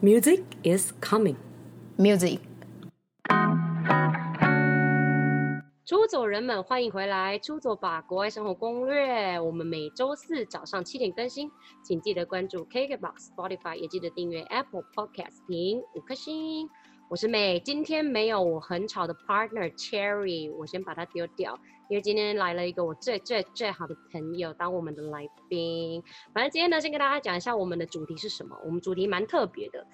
Music is coming. Music. 出走人们，欢迎回来！出走吧，国外生活攻略。我们每周四早上七点更新，请记得关注 KKBOX、Spotify，也记得订阅 Apple Podcast，评五颗星。我是美，今天没有我很吵的 partner Cherry，我先把它丢掉，因为今天来了一个我最最最好的朋友当我们的来宾。反正今天呢，先跟大家讲一下我们的主题是什么。我们主题蛮特别的，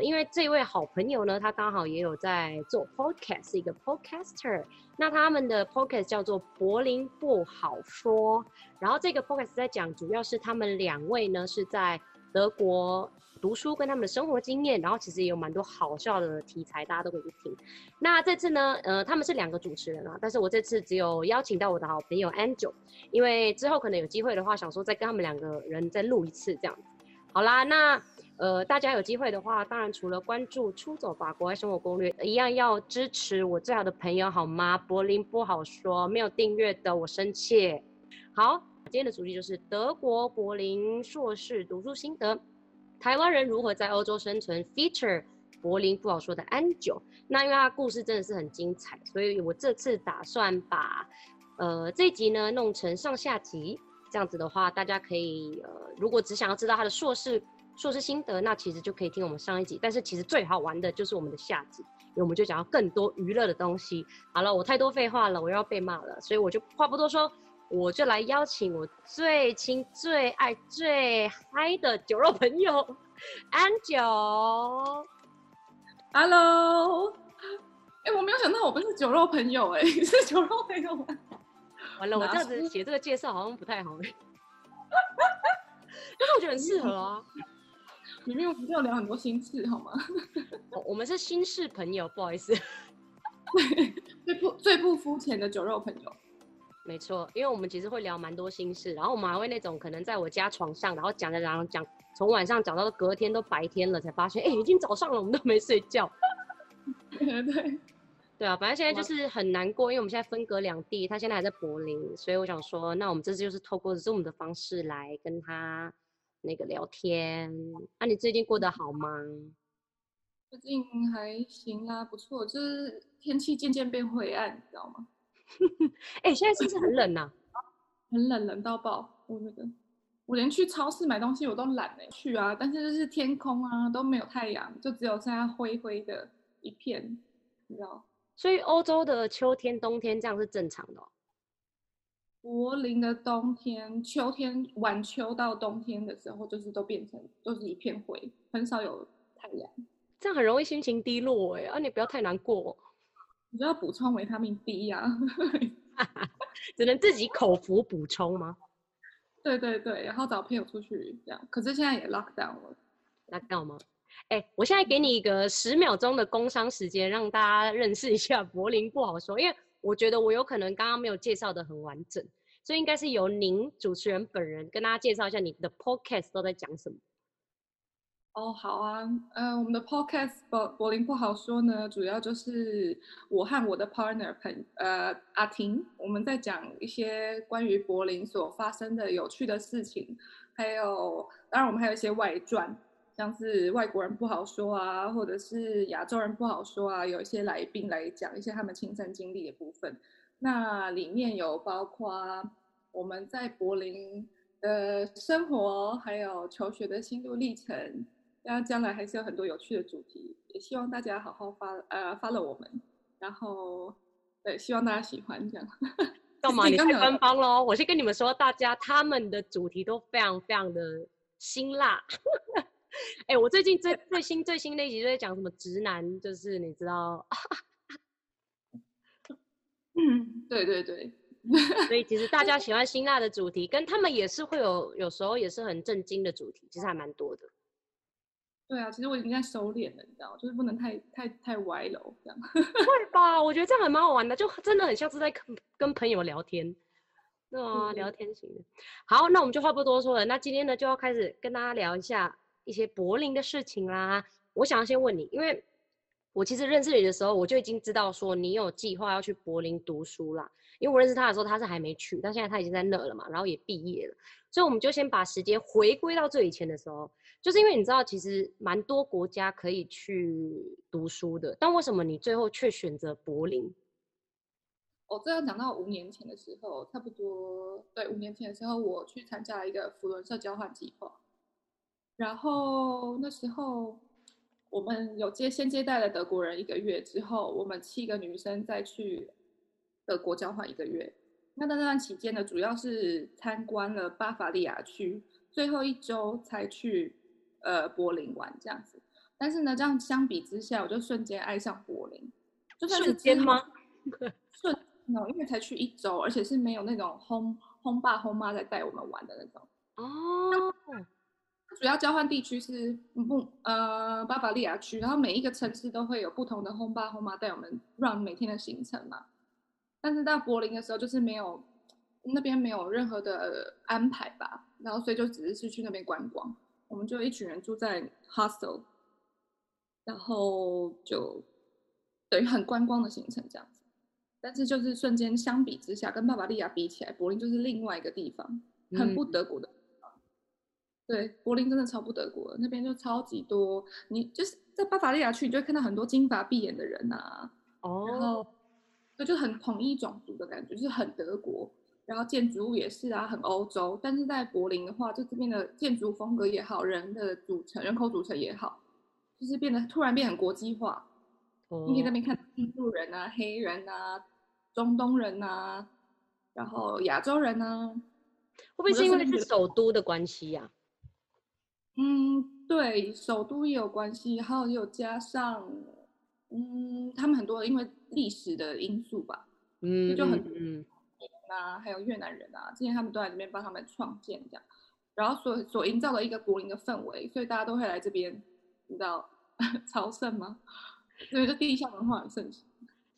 因为这位好朋友呢，他刚好也有在做 podcast，是一个 podcaster。那他们的 podcast 叫做柏林不好说，然后这个 podcast 在讲，主要是他们两位呢是在德国。读书跟他们的生活经验，然后其实也有蛮多好笑的题材，大家都可以去听。那这次呢，呃，他们是两个主持人啊，但是我这次只有邀请到我的好朋友 Angel，因为之后可能有机会的话，想说再跟他们两个人再录一次这样。好啦，那呃，大家有机会的话，当然除了关注《出走吧国外生活攻略》，一样要支持我最好的朋友好吗？柏林不好说，没有订阅的我生气。好，今天的主题就是德国柏林硕士读书心得。台湾人如何在欧洲生存？Feature 柏林不好说的安九，那因为他故事真的是很精彩，所以我这次打算把呃这一集呢弄成上下集，这样子的话，大家可以呃如果只想要知道他的硕士硕士心得，那其实就可以听我们上一集。但是其实最好玩的就是我们的下集，因为我们就讲到更多娱乐的东西。好了，我太多废话了，我又要被骂了，所以我就话不多说。我就来邀请我最亲、最爱、最嗨的酒肉朋友 安九。Hello，哎、欸，我没有想到我不是酒肉朋友、欸，哎，你 是酒肉朋友吗？完了，我这样子写这个介绍好像不太好，但是我觉得很适合啊。明明我们要聊很多心事，好吗？我们是心事朋友，不好意思。最不最不肤浅的酒肉朋友。没错，因为我们其实会聊蛮多心事，然后我们还会那种可能在我家床上，然后讲着讲讲，从晚上讲到隔天都白天了，才发现，哎，已经早上了，我们都没睡觉。对对对啊，反正现在就是很难过，因为我们现在分隔两地，他现在还在柏林，所以我想说，那我们这次就是透过 Zoom 的方式来跟他那个聊天。那、啊、你最近过得好吗？最近还行啦，不错，就是天气渐渐变灰暗，你知道吗？哎、欸，现在是不是很冷呐、啊？很冷，冷到爆！我那个，我连去超市买东西我都懒哎，去啊！但是就是天空啊都没有太阳，就只有现在灰灰的一片，你知道？所以欧洲的秋天、冬天这样是正常的、哦。柏林的冬天、秋天、晚秋到冬天的时候，就是都变成都是一片灰，很少有太阳，这样很容易心情低落哎！啊，你不要太难过。你就要补充维他命 D 呀、啊，只能自己口服补充吗？对对对，然后找朋友出去这样。可是现在也 lock down 了，lock down 吗？哎、欸，我现在给你一个十秒钟的工商时间，让大家认识一下柏林不好说，因为我觉得我有可能刚刚没有介绍的很完整，所以应该是由您主持人本人跟大家介绍一下你的 podcast 都在讲什么。哦，好啊，呃，我们的 podcast 柏柏林不好说呢，主要就是我和我的 partner 朋呃阿婷，我们在讲一些关于柏林所发生的有趣的事情，还有当然我们还有一些外传，像是外国人不好说啊，或者是亚洲人不好说啊，有一些来宾来讲一些他们亲身经历的部分，那里面有包括我们在柏林的生活，还有求学的心路历程。那将来还是有很多有趣的主题，也希望大家好好发呃 follow 我们，然后对，希望大家喜欢这样。干嘛？你太官方喽！我先跟你们说，大家他们的主题都非常非常的辛辣。哎、欸，我最近最最新最新那集就在讲什么直男，就是你知道？嗯，对对对。所以其实大家喜欢辛辣的主题，跟他们也是会有有时候也是很震惊的主题，其实还蛮多的。对啊，其实我已经在收敛了，你知道，就是不能太太太歪楼这样。会吧？我觉得这样还蛮好玩的，就真的很像是在跟跟朋友聊天，对啊，聊天型的。好，那我们就话不多说了，那今天呢就要开始跟大家聊一下一些柏林的事情啦。我想要先问你，因为我其实认识你的时候，我就已经知道说你有计划要去柏林读书啦。因为我认识他的时候，他是还没去，但现在他已经在那了嘛，然后也毕业了，所以我们就先把时间回归到最以前的时候。就是因为你知道，其实蛮多国家可以去读书的，但为什么你最后却选择柏林？我这要讲到五年前的时候，差不多对五年前的时候，我去参加了一个扶轮社交换计划，然后那时候我们有接先接待了德国人一个月之后，我们七个女生再去德国交换一个月。那在那段期间呢，主要是参观了巴伐利亚区，最后一周才去。呃，柏林玩这样子，但是呢，这样相比之下，我就瞬间爱上柏林，就算是瞬间吗？瞬，no, 因为才去一周，而且是没有那种轰轰爸轰妈在带我们玩的那种。哦，主要交换地区是不呃巴伐利亚区，然后每一个城市都会有不同的轰爸轰妈带我们 run 每天的行程嘛。但是到柏林的时候，就是没有那边没有任何的安排吧，然后所以就只是是去那边观光。我们就一群人住在 hostel，然后就等于很观光的行程这样子。但是就是瞬间相比之下，跟巴伐利亚比起来，柏林就是另外一个地方，很不德国的。嗯。对，柏林真的超不德国，那边就超级多。你就是在巴伐利亚去，你就会看到很多金发碧眼的人啊。哦。然后，就就很统一种族的感觉，就是很德国。然后建筑物也是啊，很欧洲。但是在柏林的话，就这边的建筑风格也好，人的组成、人口组成也好，就是变得突然变很国际化。哦。你可以在那边看印度人啊、黑人啊、中东人啊，然后亚洲人啊。会不会是因为是首都的关系呀？嗯，对，首都也有关系，还有又加上，嗯，他们很多因为历史的因素吧，嗯，就很嗯。啊，还有越南人啊，之前他们都在这边帮他们创建这样，然后所所营造的一个柏林的氛围，所以大家都会来这边，你知道 朝圣吗？所以这地下文化很盛行。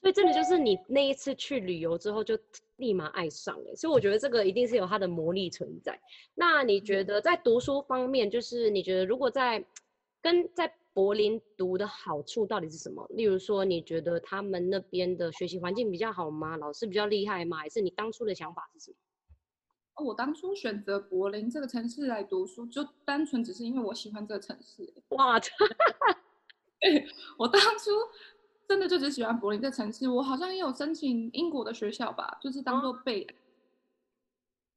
所以真的就是你那一次去旅游之后就立马爱上了，所以我觉得这个一定是有它的魔力存在。那你觉得在读书方面，就是你觉得如果在跟在柏林读的好处到底是什么？例如说，你觉得他们那边的学习环境比较好吗？老师比较厉害吗？还是你当初的想法是什么？哦，我当初选择柏林这个城市来读书，就单纯只是因为我喜欢这个城市。哇，对，我当初真的就只喜欢柏林这个城市。我好像也有申请英国的学校吧，就是当做备，哦，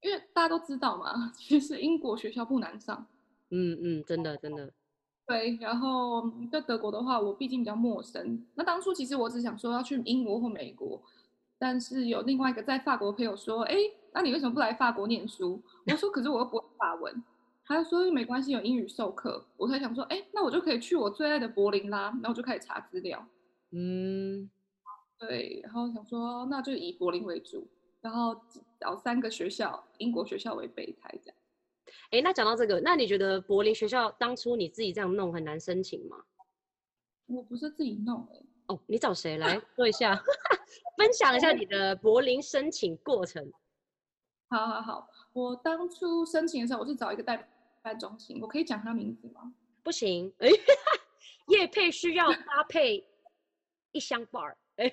因为大家都知道嘛，其实英国学校不难上。嗯嗯，真的真的。对，然后在德国的话，我毕竟比较陌生。那当初其实我只想说要去英国或美国，但是有另外一个在法国的朋友说：“哎，那你为什么不来法国念书？”我说：“可是我又不会法文。”他就说：“没关系，有英语授课。”我才想说：“哎，那我就可以去我最爱的柏林啦。”然后我就开始查资料。嗯，对，然后想说那就以柏林为主，然后找三个学校，英国学校为备胎这样。哎，那讲到这个，那你觉得柏林学校当初你自己这样弄很难申请吗？我不是自己弄哎。哦，你找谁来 说一下，分享一下你的柏林申请过程？好好好，我当初申请的时候，我是找一个代办中心，我可以讲他名字吗？不行，哎，叶配需要搭配一箱 bar，哎。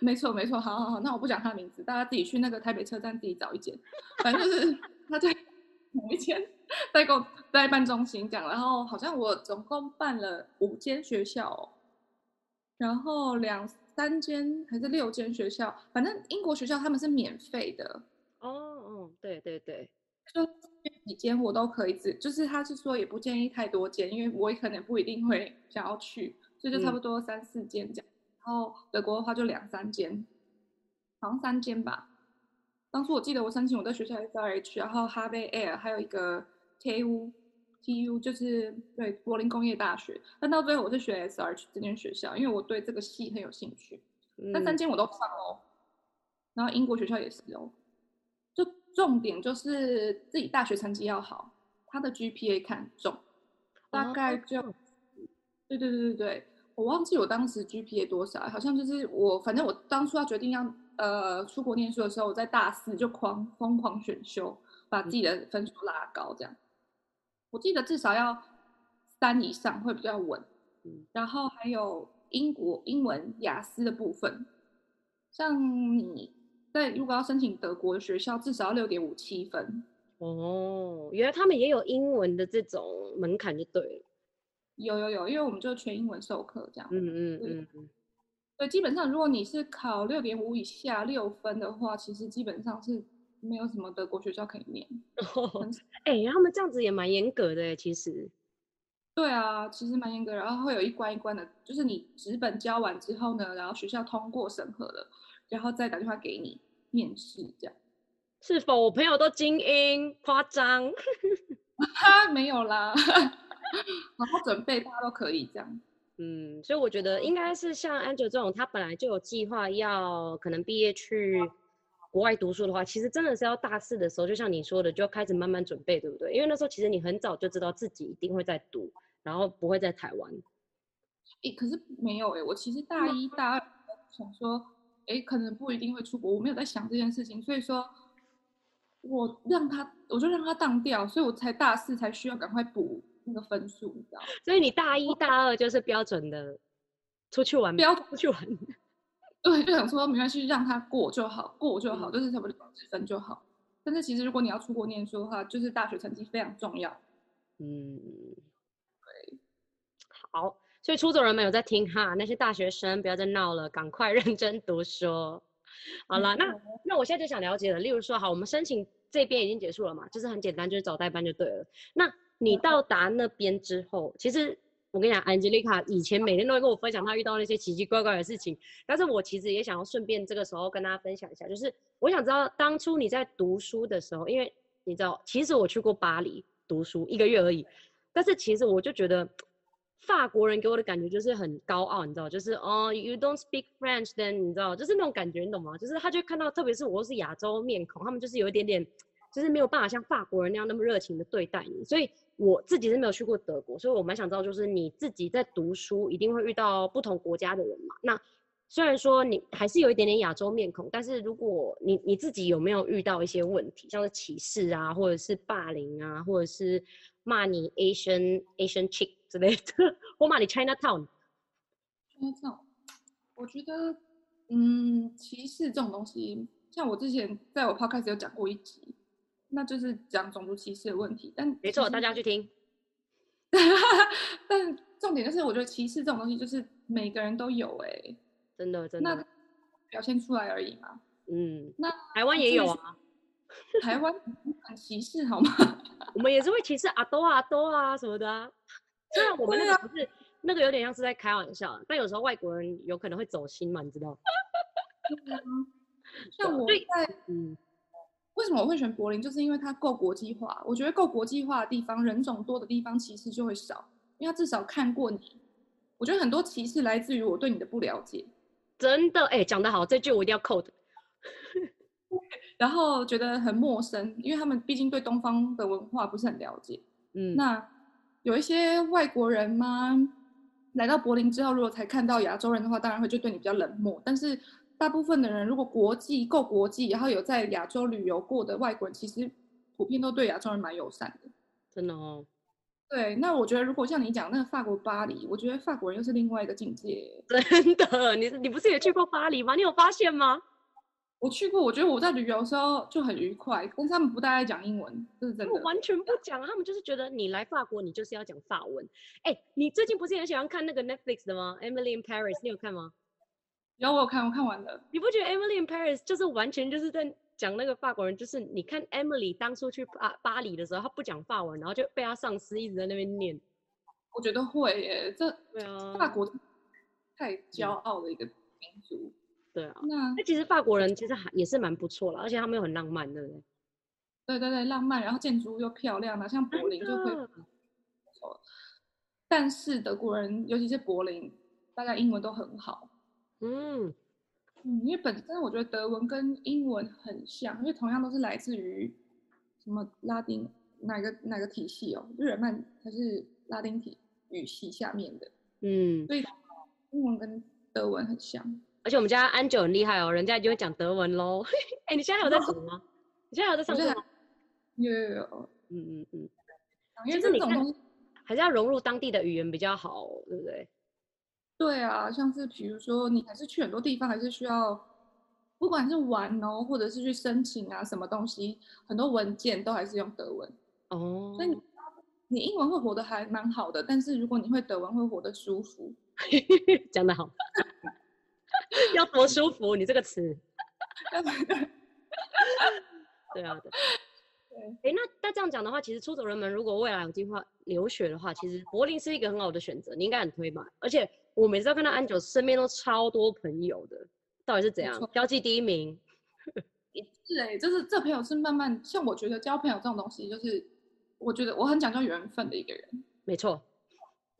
没错没错，好好好，那我不讲他名字，大家自己去那个台北车站自己找一间，反正就是 他在某一间代购代办中心讲，然后好像我总共办了五间学校，哦，然后两三间还是六间学校，反正英国学校他们是免费的。哦哦，对对对，就几间我都可以，只就是他是说也不建议太多间，因为我也可能不一定会想要去，所以就差不多三四间这样。后德国的话就两三间，好像三间吧。当初我记得我申请我的学校 SRH，然后 Harvey Air 还有一个 TU TU 就是对柏林工业大学。但到最后我是学 SRH 这间学校，因为我对这个系很有兴趣。那三间我都上哦。然后英国学校也是哦。就重点就是自己大学成绩要好，他的 GPA 看重，大概就，对对对对对。我忘记我当时 GPA 多少，好像就是我，反正我当初要决定要呃出国念书的时候，我在大四就狂疯狂选修，把自己的分数拉高，这样。我记得至少要三以上会比较稳。然后还有英国英文雅思的部分，像你在如果要申请德国的学校，至少要六点五七分。哦，原来他们也有英文的这种门槛就对了。有有有，因为我们就全英文授课这样。嗯嗯嗯嗯。对，基本上如果你是考六点五以下六分的话，其实基本上是没有什么德国学校可以念。哦，哎、欸，他们这样子也蛮严格的哎，其实。对啊，其实蛮严格，然后会有一关一关的，就是你纸本交完之后呢，然后学校通过审核了，然后再打电话给你面试这样。是否我朋友都精英？夸张？哈，没有啦，好好准备，大家都可以这样。嗯，所以我觉得应该是像 Angel 这种，他本来就有计划要可能毕业去国外读书的话，其实真的是要大四的时候，就像你说的，就要开始慢慢准备，对不对？因为那时候其实你很早就知道自己一定会在读。然后不会在台湾，哎，可是没有哎，我其实大一、大二想说，哎，可能不一定会出国，我没有在想这件事情，所以说，我让他，我就让他当掉，所以我才大四才需要赶快补那个分数，你知道？所以你大一、大二就是标准的出去玩，标出去玩，对，就想说没关系，让他过就好，过就好，嗯、就是差不多六十分就好。但是其实如果你要出国念书的话，就是大学成绩非常重要，嗯。对好，所以出走人们有在听哈，那些大学生不要再闹了，赶快 认真读书。好了，那那我现在就想了解了，例如说，好，我们申请这边已经结束了嘛，就是很简单，就是找代班就对了。那你到达那边之后，其实我跟你讲，Angelica 以前每天都会跟我分享她遇到那些奇奇怪怪的事情，但是我其实也想要顺便这个时候跟大家分享一下，就是我想知道当初你在读书的时候，因为你知道，其实我去过巴黎读书一个月而已，但是其实我就觉得。法国人给我的感觉就是很高傲，你知道，就是哦，you don't speak French，then 你知道，就是那种感觉，你懂吗？就是他就看到，特别是我是亚洲面孔，他们就是有一点点，就是没有办法像法国人那样那么热情的对待你。所以我自己是没有去过德国，所以我蛮想知道，就是你自己在读书一定会遇到不同国家的人嘛？那虽然说你还是有一点点亚洲面孔，但是如果你你自己有没有遇到一些问题，像是歧视啊，或者是霸凌啊，或者是骂你 Asian Asian chick？之类的，我骂你 Chinatown。Chinatown，我觉得，嗯，歧视这种东西，像我之前在我 podcast 有讲过一集，那就是讲种族歧视的问题。但没错，大家去听。但重点就是，我觉得歧视这种东西，就是每个人都有、欸，哎，真的真的，那表现出来而已嘛。嗯，那台湾也有啊。台湾很歧视好吗？我们也是会歧视阿多啊、阿多啊什么的啊。虽然我们那个不是、啊、那个有点像是在开玩笑，但有时候外国人有可能会走心嘛，你知道？像我在嗯，为什么我会选柏林？就是因为它够国际化。我觉得够国际化的地方，人种多的地方，歧视就会少，因为他至少看过你。我觉得很多歧视来自于我对你的不了解。真的，哎、欸，讲得好，这句我一定要扣的。然后觉得很陌生，因为他们毕竟对东方的文化不是很了解。嗯，那。有一些外国人吗？来到柏林之后，如果才看到亚洲人的话，当然会就对你比较冷漠。但是大部分的人，如果国际够国际，然后有在亚洲旅游过的外国人，其实普遍都对亚洲人蛮友善的。真的哦。对，那我觉得如果像你讲那个法国巴黎，我觉得法国人又是另外一个境界。真的，你你不是也去过巴黎吗？你有发现吗？我去过，我觉得我在旅游的时候就很愉快，但是他们不大爱讲英文，这是真的。我完全不讲，他们就是觉得你来法国，你就是要讲法文。哎、欸，你最近不是很喜欢看那个 Netflix 的吗？Emily in Paris，你有看吗？有，我有看，我看完了。你不觉得 Emily in Paris 就是完全就是在讲那个法国人？就是你看 Emily 当初去巴巴黎的时候，她不讲法文，然后就被她上司一直在那边念。我觉得会耶，这对啊，法国太骄傲的一个民族。对啊，那那其实法国人其实还也是蛮不错了，而且他们又很浪漫，对不对？对对对，浪漫，然后建筑物又漂亮啊，像柏林就会。但是德国人，尤其是柏林，大家英文都很好。嗯嗯，因为本身我觉得德文跟英文很像，因为同样都是来自于什么拉丁哪个哪个体系哦，日耳曼还是拉丁体语系下面的。嗯，所以英文跟德文很像。而且我们家安九很厉害哦，人家就会讲德文喽。哎、欸，你现在有在读吗？你现在有在上课吗？有有有，嗯嗯嗯。因为这种东西还是要融入当地的语言比较好，对不对？对啊，像是比如说你还是去很多地方，还是需要不管是玩哦，或者是去申请啊，什么东西，很多文件都还是用德文。哦，所以你你英文会活得还蛮好的，但是如果你会德文，会活得舒服。讲得好，要多舒服？你这个词。对啊，对。哎，那那这样讲的话，其实出走人们如果未来有计划留学的话，其实柏林是一个很好的选择，你应该很推吧？而且我每次都看到安九身边都超多朋友的，到底是怎样？交际第一名？也是哎，就是这朋友是慢慢，像我觉得交朋友这种东西，就是我觉得我很讲究缘分的一个人。没错，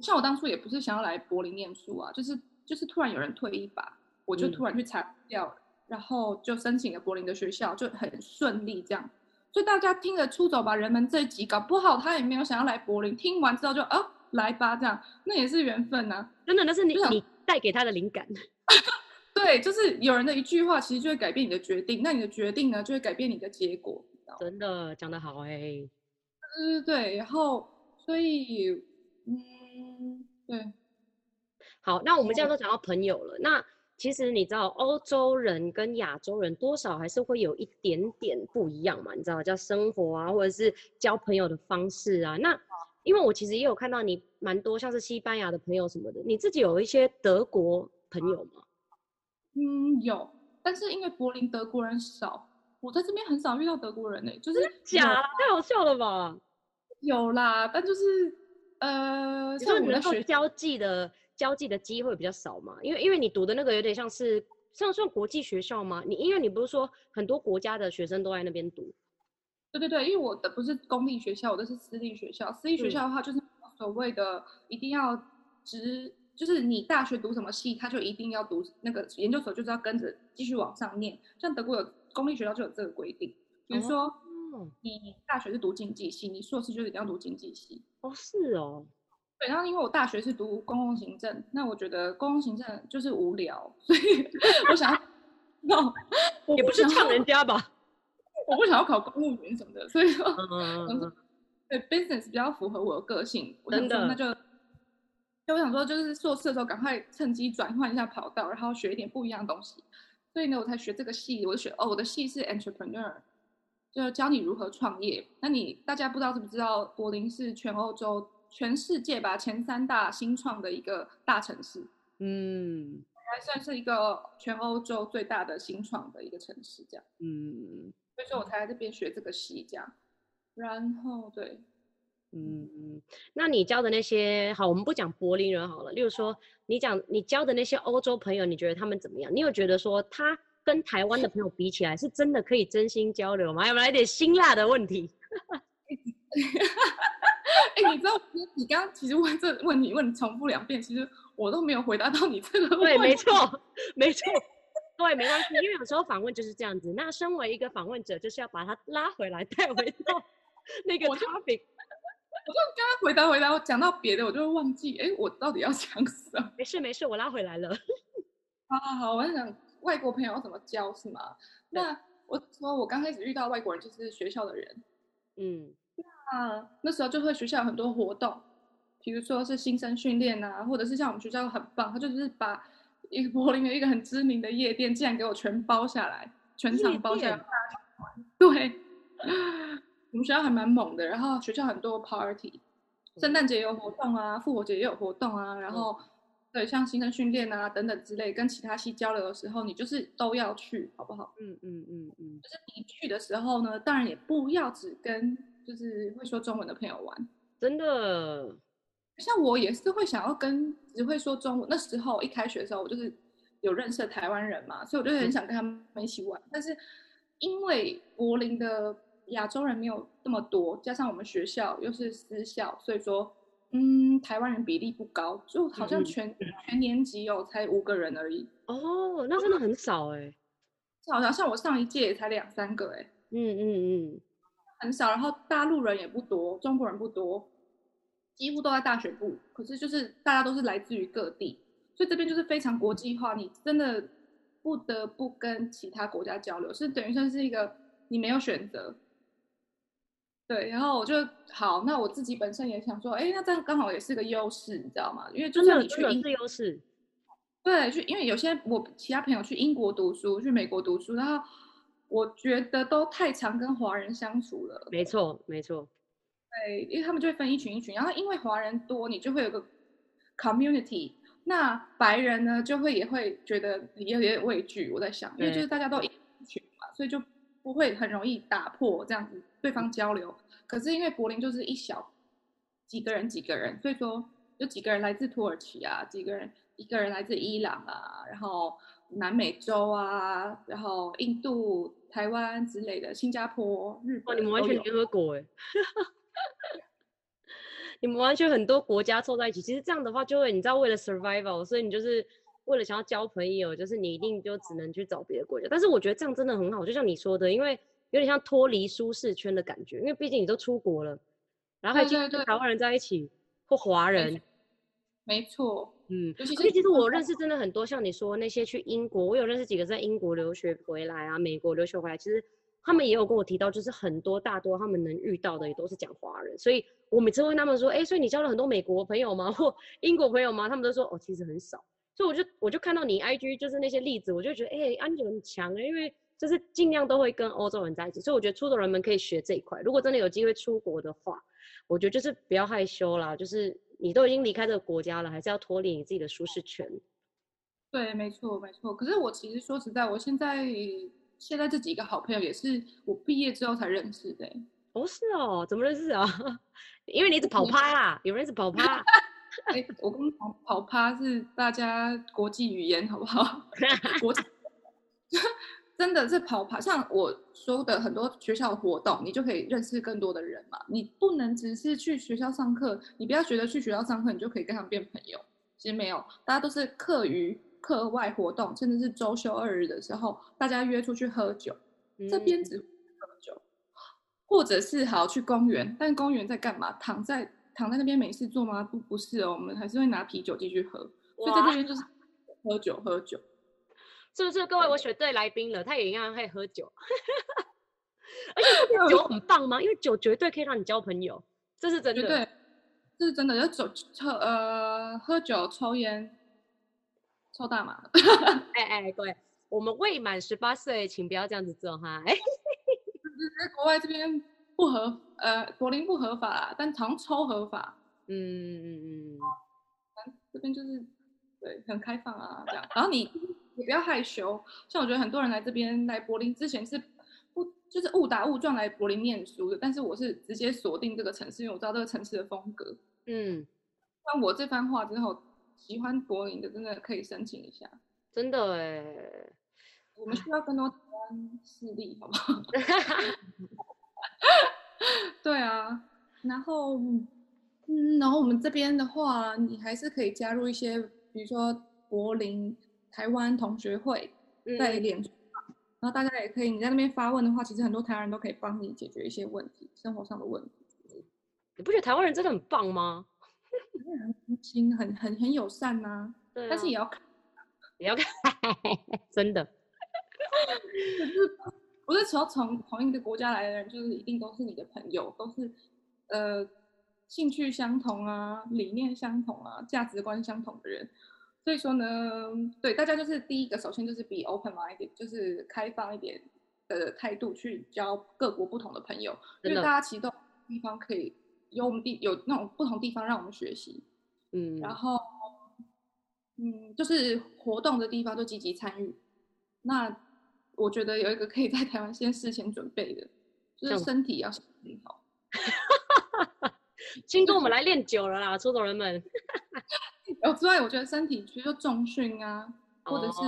像我当初也不是想要来柏林念书啊，就是就是突然有人推一把，我就突然去参掉，嗯、然后就申请了柏林的学校，就很顺利这样。所以大家听了出走吧人们这一集，搞不好他也没有想要来柏林。听完之后就哦，来吧，这样那也是缘分呐、啊。真的，那是你你带给他的灵感。对，就是有人的一句话，其实就会改变你的决定。那你的决定呢，就会改变你的结果。真的讲得好哎、欸。对对对，然后所以嗯，对。好，那我们这样都讲到朋友了，那。其实你知道，欧洲人跟亚洲人多少还是会有一点点不一样嘛？你知道，叫生活啊，或者是交朋友的方式啊。那因为我其实也有看到你蛮多像是西班牙的朋友什么的，你自己有一些德国朋友吗？嗯，有，但是因为柏林德国人少，我在这边很少遇到德国人呢、欸。就是假，太好笑了吧？有啦，但就是呃，像我们学交际的。交际的机会比较少嘛，因为因为你读的那个有点像是像算国际学校吗？你因为你不是说很多国家的学生都在那边读？对对对，因为我的不是公立学校，我的是私立学校。私立学校的话，就是所谓的一定要直，就是你大学读什么系，他就一定要读那个研究所，就是要跟着继续往上念。像德国有公立学校就有这个规定，比如说你大学是读经济系，你硕士就一定要读经济系。哦，是哦。对，然后因为我大学是读公共行政，那我觉得公共行政就是无聊，所以 我想要，那也不是呛人家吧，我不想要考公务员什么的，所以说，嗯、对 business 比较符合我的个性，我真的，那就，就我想说，就是硕士的时候赶快趁机转换一下跑道，然后学一点不一样的东西，所以呢，我才学这个系，我就学哦，我的系是 entrepreneur，就教你如何创业。那你大家不知道知不知道，柏林是全欧洲。全世界吧，前三大新创的一个大城市，嗯，还算是一个全欧洲最大的新创的一个城市，这样，嗯，所以说我才来这边学这个戏，这样，然后对，嗯，那你教的那些，好，我们不讲柏林人好了，例如说你讲你教的那些欧洲朋友，你觉得他们怎么样？你有觉得说他跟台湾的朋友比起来，是真的可以真心交流吗？要不来点辛辣的问题？哎、欸，你知道你刚刚其实问这问题问重复两遍，其实我都没有回答到你这个问题。对，没错，没错，对，没关系，因为有时候访问就是这样子。那身为一个访问者，就是要把他拉回来，带回到 那个 topic。我就刚刚回答回答，我讲到别的，我就会忘记。哎、欸，我到底要讲什么？没事没事，我拉回来了。好好好，我在想外国朋友要怎么交是吗？那我说我刚开始遇到外国人就是学校的人，嗯。那那时候就会学校有很多活动，比如说是新生训练啊，或者是像我们学校很棒，他就是把一个柏林的一个很知名的夜店，竟然给我全包下来，全场包下来。对，我们学校还蛮猛的，然后学校很多 party，圣诞节也有活动啊，复活节也有活动啊，然后对，像新生训练啊等等之类，跟其他系交流的时候，你就是都要去，好不好？嗯嗯嗯嗯，就是你去的时候呢，当然也不要只跟。就是会说中文的朋友玩，真的，像我也是会想要跟只会说中文。那时候一开学的时候，我就是有认识的台湾人嘛，所以我就很想跟他们一起玩。但是因为柏林的亚洲人没有那么多，加上我们学校又是私校，所以说，嗯，台湾人比例不高，就好像全、嗯、全年级有才五个人而已。哦，那真的很少哎、欸，好像像我上一届也才两三个哎、欸。嗯嗯嗯。很少，然后大陆人也不多，中国人不多，几乎都在大学部。可是就是大家都是来自于各地，所以这边就是非常国际化。你真的不得不跟其他国家交流，是等于算是一个你没有选择。对，然后我就好，那我自己本身也想说，哎，那这样刚好也是个优势，你知道吗？因为就算你去英，是优势。对，去因为有些我其他朋友去英国读书，去美国读书，然后我觉得都太常跟华人相处了。没错，没错。对，因为他们就会分一群一群，然后因为华人多，你就会有个 community。那白人呢，就会也会觉得也有点畏惧。我在想，因为就是大家都一群嘛，所以就不会很容易打破这样子对方交流。可是因为柏林就是一小几个人几个人，所以说有几个人来自土耳其啊，几个人。一个人来自伊朗啊，然后南美洲啊，然后印度、台湾之类的，新加坡、日本，哦，你们完全联合国哎，你们完全很多国家凑在一起。其实这样的话，就会你知道，为了 survival，所以你就是为了想要交朋友，就是你一定就只能去找别的国家。但是我觉得这样真的很好，就像你说的，因为有点像脱离舒适圈的感觉，因为毕竟你都出国了，然后还跟台湾人在一起，或华人。没错，嗯，所以其实我认识真的很多，像你说那些去英国，我有认识几个在英国留学回来啊，美国留学回来，其实他们也有跟我提到，就是很多大多他们能遇到的也都是讲华人，所以我每次问他们说，哎，所以你交了很多美国朋友吗？或英国朋友吗？他们都说，哦，其实很少。所以我就我就看到你 IG 就是那些例子，我就觉得，哎，安全很强啊，因为就是尽量都会跟欧洲人在一起，所以我觉得出国人们可以学这一块。如果真的有机会出国的话，我觉得就是不要害羞啦，就是。你都已经离开这个国家了，还是要脱离你自己的舒适圈？对，没错，没错。可是我其实说实在，我现在现在这几个好朋友也是我毕业之后才认识的。哦，是哦，怎么认识啊？因为你一直跑趴啦，有人一直跑趴。哎，我跟你讲，跑趴是大家国际语言，好不好？国际。真的是跑趴，像我说的很多学校活动，你就可以认识更多的人嘛。你不能只是去学校上课，你不要觉得去学校上课你就可以跟他们变朋友。其实没有，大家都是课余课外活动，甚至是周休二日的时候，大家约出去喝酒。嗯、这边只或者是好去公园，但公园在干嘛？躺在躺在那边没事做吗？不不是哦，我们还是会拿啤酒继续喝。所以在这边就是喝酒喝酒。是不是各位？我选对来宾了，他也一样会喝酒，而且 酒很棒吗？因为酒绝对可以让你交朋友，这是真的。对，这是真的。要酒抽呃，喝酒、抽烟、抽大麻。哎哎，各位，我们未满十八岁，请不要这样子做哈。哎，在国外这边不合，呃，柏林不合法，但常抽合法。嗯嗯嗯嗯，这边就是对，很开放啊，这样。然后你。也不要害羞，像我觉得很多人来这边来柏林之前是不就是误打误撞来柏林念书的，但是我是直接锁定这个城市，因为我知道这个城市的风格。嗯，那我这番话之后，喜欢柏林的真的可以申请一下，真的哎，我们需要更多台湾势力，好不好？对啊，然后嗯，然后我们这边的话，你还是可以加入一些，比如说柏林。台湾同学会在脸书上，嗯，然后大家也可以你在那边发问的话，其实很多台湾人都可以帮你解决一些问题，生活上的问题。你不觉得台湾人真的很棒吗？很热情，很很很友善呐，啊。对啊。但是也要看，也要看，真的。不是说从同一个国家来的人，就是一定都是你的朋友，都是呃兴趣相同啊，理念相同啊，价值观相同的人。所以说呢，对大家就是第一个，首先就是 be open minded，就是开放一点的态度去交各国不同的朋友，因为大家其实都地方可以有我们地有那种不同地方让我们学习，嗯，然后嗯，就是活动的地方都积极参与。那我觉得有一个可以在台湾先事前准备的，就是身体要很好。请跟我们来练久了啦，出走人们。哦，之外，我觉得身体其实就重训啊，或者是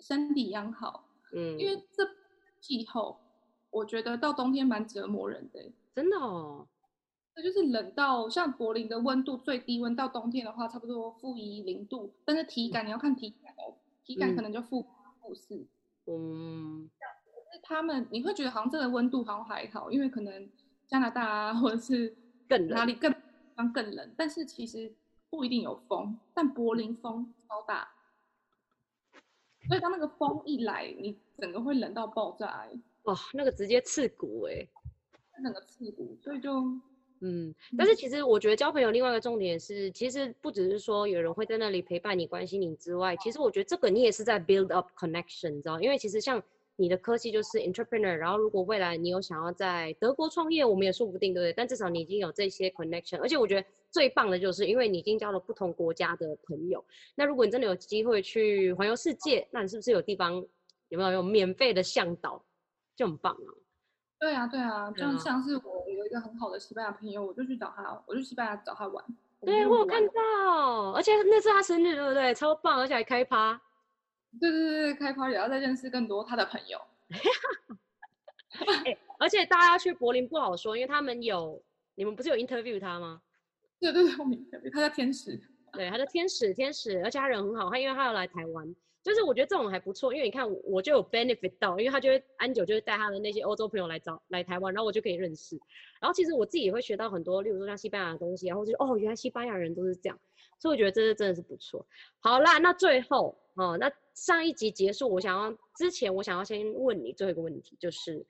身体养好，嗯，因为这气候，我觉得到冬天蛮折磨人的，真的哦。那就是冷到像柏林的温度最低温到冬天的话，差不多负一零度，但是体感你要看体感哦，体感可能就负负四，嗯。可是他们你会觉得好像这个温度好像还好，因为可能加拿大啊，或者是更哪里更方更冷，但是其实。不一定有风，但柏林风超大，所以当那个风一来，你整个会冷到爆炸，欸，哇，那个直接刺骨哎，欸，那个刺骨，所以就嗯，但是其实我觉得交朋友另外一个重点是，其实不只是说有人会在那里陪伴你、关心你之外，其实我觉得这个你也是在 build up connection，你知道？因为其实像你的科技就是 entrepreneur，然后如果未来你有想要在德国创业，我们也说不定，对不对？但至少你已经有这些 connection，而且我觉得最棒的就是因为你已经交了不同国家的朋友。那如果你真的有机会去环游世界，那你是不是有地方有没有有免费的向导，就很棒啊？对啊，对啊，就像是我有。一个很好的西班牙朋友，我就去找他，我就西班牙找他玩。对，我有看到，而且那是他生日，对不对？超棒，而且还开趴。对对对，开趴也要再认识更多他的朋友。欸、而且大家去柏林不好说，因为他们有，你们不是有 interview 他吗？对对对，我 interview 他叫天使。对，他叫天使，天使，而且他人很好，他因为他要来台湾。就是我觉得这种还不错，因为你看我就有 benefit 到，因为他就会安久就会带他的那些欧洲朋友来找来台湾，然后我就可以认识。然后其实我自己也会学到很多，例如说像西班牙的东西，然后就哦，原来西班牙人都是这样，所以我觉得这是真的是不错。好啦，那最后哦，那上一集结束，我想要之前我想要先问你最后一个问题，就是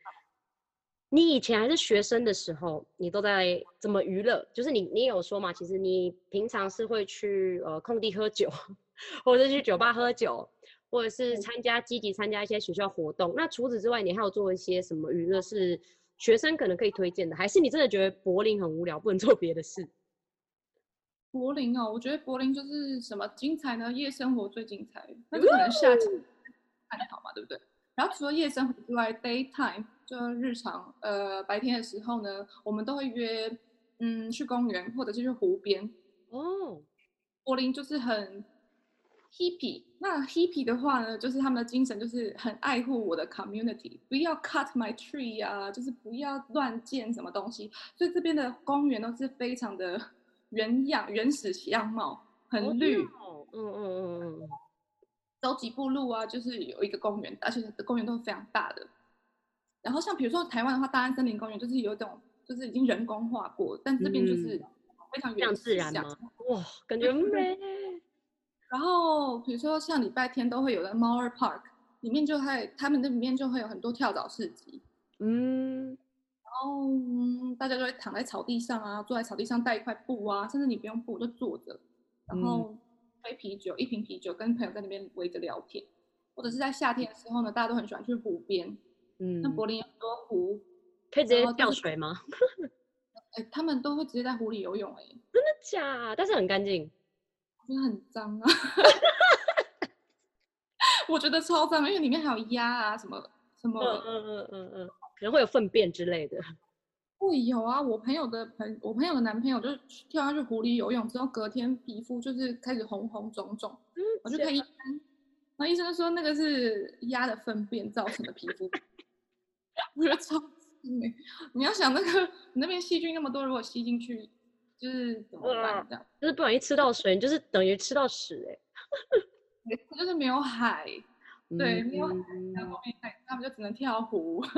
你以前还是学生的时候，你都在怎么娱乐？就是你你有说嘛，其实你平常是会去呃空地喝酒，或者是去酒吧喝酒。或者是参加积极参加一些学校活动，那除此之外，你还有做一些什么娱乐是学生可能可以推荐的？还是你真的觉得柏林很无聊，不能做别的事？柏林哦，我觉得柏林就是什么精彩呢？夜生活最精彩，那可能夏季还好嘛，对不对？然后除了夜生活之外，daytime 就日常，呃，白天的时候呢，我们都会约，嗯，去公园或者是去湖边。哦，柏林就是很。Hippie，那 Hippie 的话呢，就是他们的精神就是很爱护我的 community，不要 cut my tree 啊，就是不要乱建什么东西。所以这边的公园都是非常的原样、原始样貌，很绿。哦，嗯嗯嗯嗯。走几步路啊，就是有一个公园，而且公园都是非常大的。然后像比如说台湾的话，大安森林公园就是有一种，就是已经人工化过，但这边就是非常原始、嗯、自然吗？哇，感觉美。然后，比如说像礼拜天都会有的 Mauer Park，里面就会他们那里面就会有很多跳蚤市集，嗯，然后嗯，大家就会躺在草地上啊，坐在草地上带一块布啊，甚至你不用布就坐着，然后杯啤酒，一瓶啤酒，跟朋友在那边围着聊天，或者是在夏天的时候呢，大家都很喜欢去湖边，嗯，那柏林有很多湖，可以直接跳水吗？哎，他们都会直接在湖里游泳，哎，真的假？但是很干净。真的很脏啊！我觉得超脏，因为里面还有鸭啊，什么什么，嗯嗯嗯嗯嗯，可能会有粪便之类的。会有啊，我朋友的朋，我朋友的男朋友就是跳下去湖里游泳之后，隔天皮肤就是开始红红肿肿。嗯，我就看医生，然后医生就说那个是鸭的粪便造成的皮肤。我觉得超！你要想那个你那边细菌那么多，如果吸进去。就是怎么办？这样就是不容易吃到水，就是等于吃到屎哎、欸。就是没有海，对，没有海，他们就只能跳湖。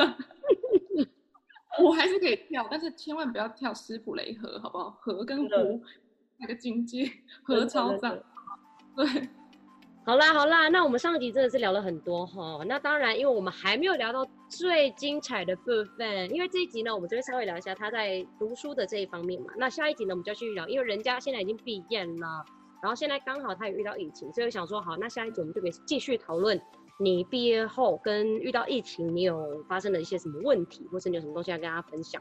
我还是可以跳，但是千万不要跳斯普雷河，好不好？河跟湖那个境界，河超脏。对。好啦好啦，那我们上集真的是聊了很多哈。那当然，因为我们还没有聊到最精彩的部分，因为这一集呢，我们就会稍微聊一下他在读书的这一方面嘛。那下一集呢，我们就要去聊，因为人家现在已经毕业了，然后现在刚好他也遇到疫情，所以想说，好，那下一集我们就可以继续讨论你毕业后跟遇到疫情，你有发生了一些什么问题，或是你有什么东西要跟大家分享。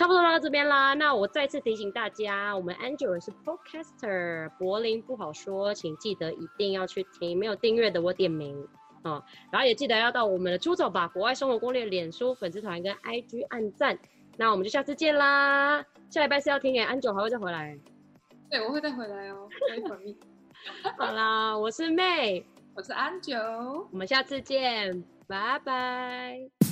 差不多到这边啦，那我再次提醒大家，我们 Angel 是 Podcaster，柏林不好说，请记得一定要去听，没有订阅的我点名啊、哦，然后也记得要到我们的出走吧国外生活攻略脸书粉丝团跟 IG 按赞，那我们就下次见啦，下礼拜是要听诶，Angel 还会再回来，对，我会再回来哦，好啦，我是 May，我是 Angel，我们下次见，拜拜。